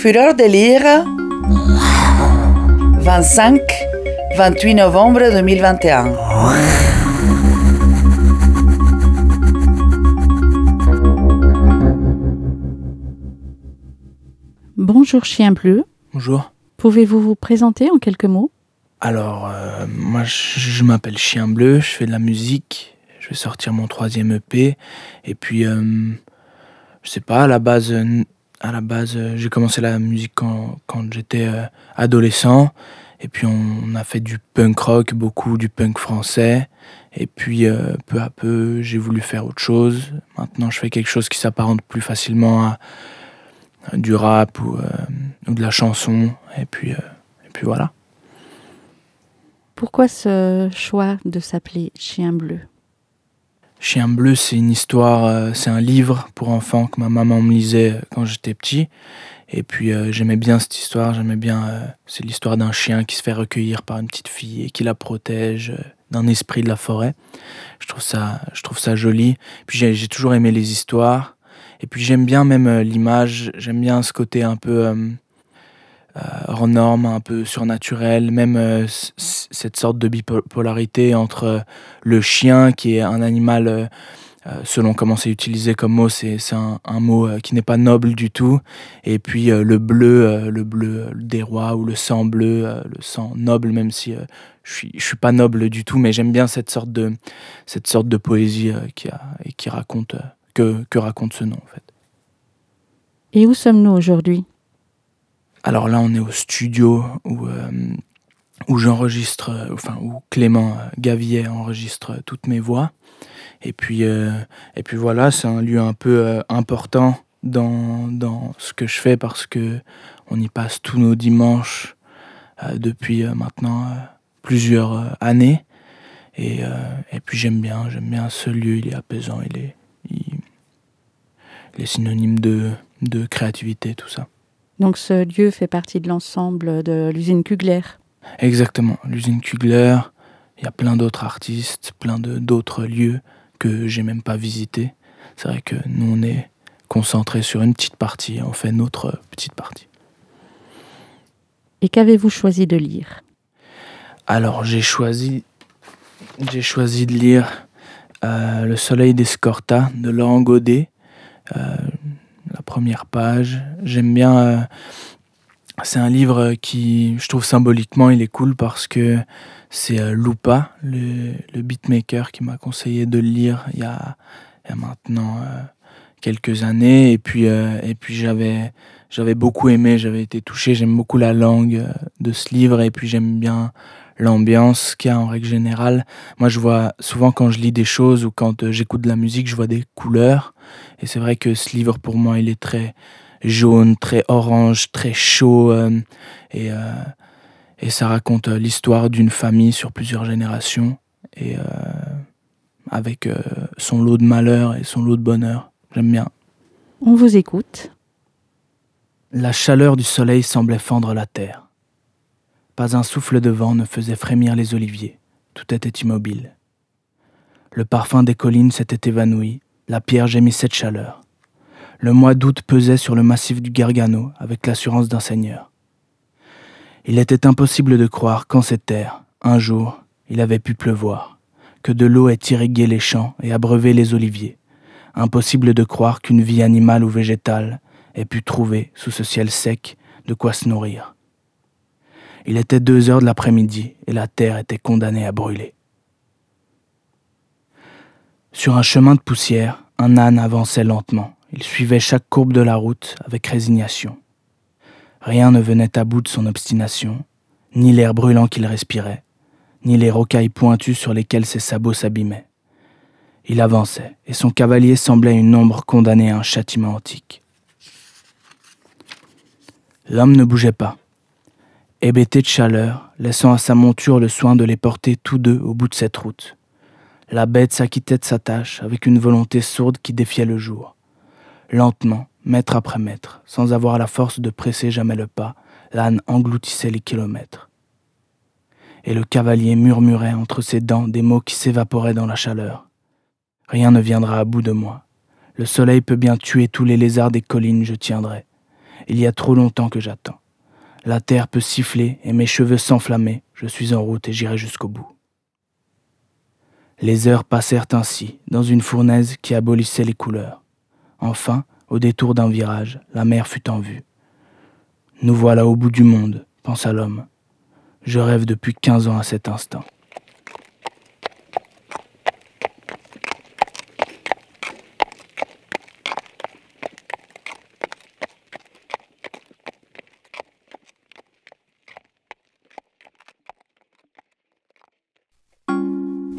Fureur de lire 25 28 novembre 2021 Bonjour chien bleu, Bonjour. pouvez-vous vous présenter en quelques mots? Alors, euh, moi, je, je m'appelle Chien Bleu, je fais de la musique. Je vais sortir mon troisième EP. Et puis, euh, je sais pas, à la base, euh, à la base, euh, j'ai commencé la musique quand, j'étais euh, adolescent. Et puis, on, a fait du punk rock, beaucoup du punk français. Et puis, euh, peu à peu, j'ai voulu faire autre chose. Maintenant, je fais quelque chose qui s'apparente plus facilement à, du rap ou, ou de la chanson. Et puis, et puis voilà. Pourquoi ce choix de s'appeler chien bleu? Chien bleu, c'est une histoire, euh, c'est un livre pour enfants que ma maman me lisait euh, quand j'étais petit. Et puis euh, j'aimais bien cette histoire, j'aimais bien. c'est l'histoire d'un chien qui se fait recueillir par une petite fille et qui la protège d'un esprit de la forêt. Je trouve ça, je trouve ça joli. Puis j'ai toujours aimé les histoires. Et puis j'aime bien même l'image, j'aime bien ce côté un peu hors norme, un peu surnaturel, même euh, cette sorte de bipolarité entre euh, le chien qui est un animal, euh, euh, selon comment c'est utilisé comme mot, c'est un, un mot euh, qui n'est pas noble du tout, et puis euh, le bleu, euh, le bleu euh, des rois ou le sang bleu, euh, le sang noble, même si euh, je suis, je suis pas noble du tout, mais j'aime bien cette sorte de, cette sorte de poésie euh, qui, a, et qui raconte, euh, que, que raconte ce nom en fait. Et où sommes-nous aujourd'hui? Alors là, on est au studio où, euh, où j'enregistre, enfin, où Clément euh, Gavillet enregistre toutes mes voix. Et puis, euh, et puis voilà, c'est un lieu un peu important dans, dans ce que je fais parce que on y passe tous nos dimanches depuis maintenant plusieurs années. Et, et puis j'aime bien, j'aime bien ce lieu, il est apaisant, il est, il, il est synonyme de, de créativité, tout ça. Donc ce lieu fait partie de l'ensemble de l'usine Kugler. Exactement, l'usine Kugler, il y a plein d'autres artistes, plein de d'autres lieux que j'ai même pas visités. C'est vrai que nous on est concentrés sur une petite partie, on fait notre petite partie. Et qu'avez-vous choisi de lire? Alors j'ai choisi j'ai choisi de lire euh, Le Soleil d'Escorta de Laurent Godet, euh, la première page. J'aime bien. euh, c'est un livre qui, je trouve symboliquement, il est cool parce que c'est euh, Lupa, le, le beatmaker, qui m'a conseillé de le lire il y a, il y a maintenant euh, quelques années. Et puis, euh, et puis j'avais, j'avais beaucoup aimé, j'avais été touché. J'aime beaucoup la langue de ce livre et puis j'aime bien l'ambiance qu'il y a en règle générale. Moi, je vois souvent quand je lis des choses ou quand euh, j'écoute de la musique, je vois des couleurs. Et c'est vrai que ce livre, pour moi, il est très jaune, très orange, très chaud. euh, et, euh, et ça raconte l'histoire d'une famille sur plusieurs générations. Et euh, avec son lot de malheur et son lot de bonheur. J'aime bien. On vous écoute. La chaleur du soleil semblait fendre la terre. Pas un souffle de vent ne faisait frémir les oliviers. Tout était immobile. Le parfum des collines s'était évanoui, la pierre gémissait de chaleur. Le mois d'août pesait sur le massif du Gargano avec l'assurance d'un seigneur. Il était impossible de croire qu'en ces terres, un jour, il avait pu pleuvoir, que de l'eau ait irrigué les champs et abreuvé les oliviers. Impossible de croire qu'une vie animale ou végétale ait pu trouver, sous ce ciel sec, de quoi se nourrir. Il était deux heures de l'après-midi et la terre était condamnée à brûler. Sur un chemin de poussière, un âne avançait lentement. Il suivait chaque courbe de la route avec résignation. Rien ne venait à bout de son obstination, ni l'air brûlant qu'il respirait, ni les rocailles pointues sur lesquelles ses sabots s'abîmaient. Il avançait, et son cavalier semblait une ombre condamnée à un châtiment antique. L'homme ne bougeait pas, hébété de chaleur, laissant à sa monture le soin de les porter tous deux au bout de cette route. La bête s'acquittait de sa tâche avec une volonté sourde qui défiait le jour. Lentement, mètre après mètre, sans avoir la force de presser jamais le pas, l'âne engloutissait les kilomètres. Et le cavalier murmurait entre ses dents des mots qui s'évaporaient dans la chaleur. Rien ne viendra à bout de moi. Le soleil peut bien tuer tous les lézards des collines, je tiendrai. Il y a trop longtemps que j'attends. La terre peut siffler et mes cheveux s'enflammer. Je suis en route et j'irai jusqu'au bout. Les heures passèrent ainsi, dans une fournaise qui abolissait les couleurs. Enfin, au détour d'un virage, la mer fut en vue. Nous voilà au bout du monde, pensa l'homme. Je rêve depuis quinze ans à cet instant.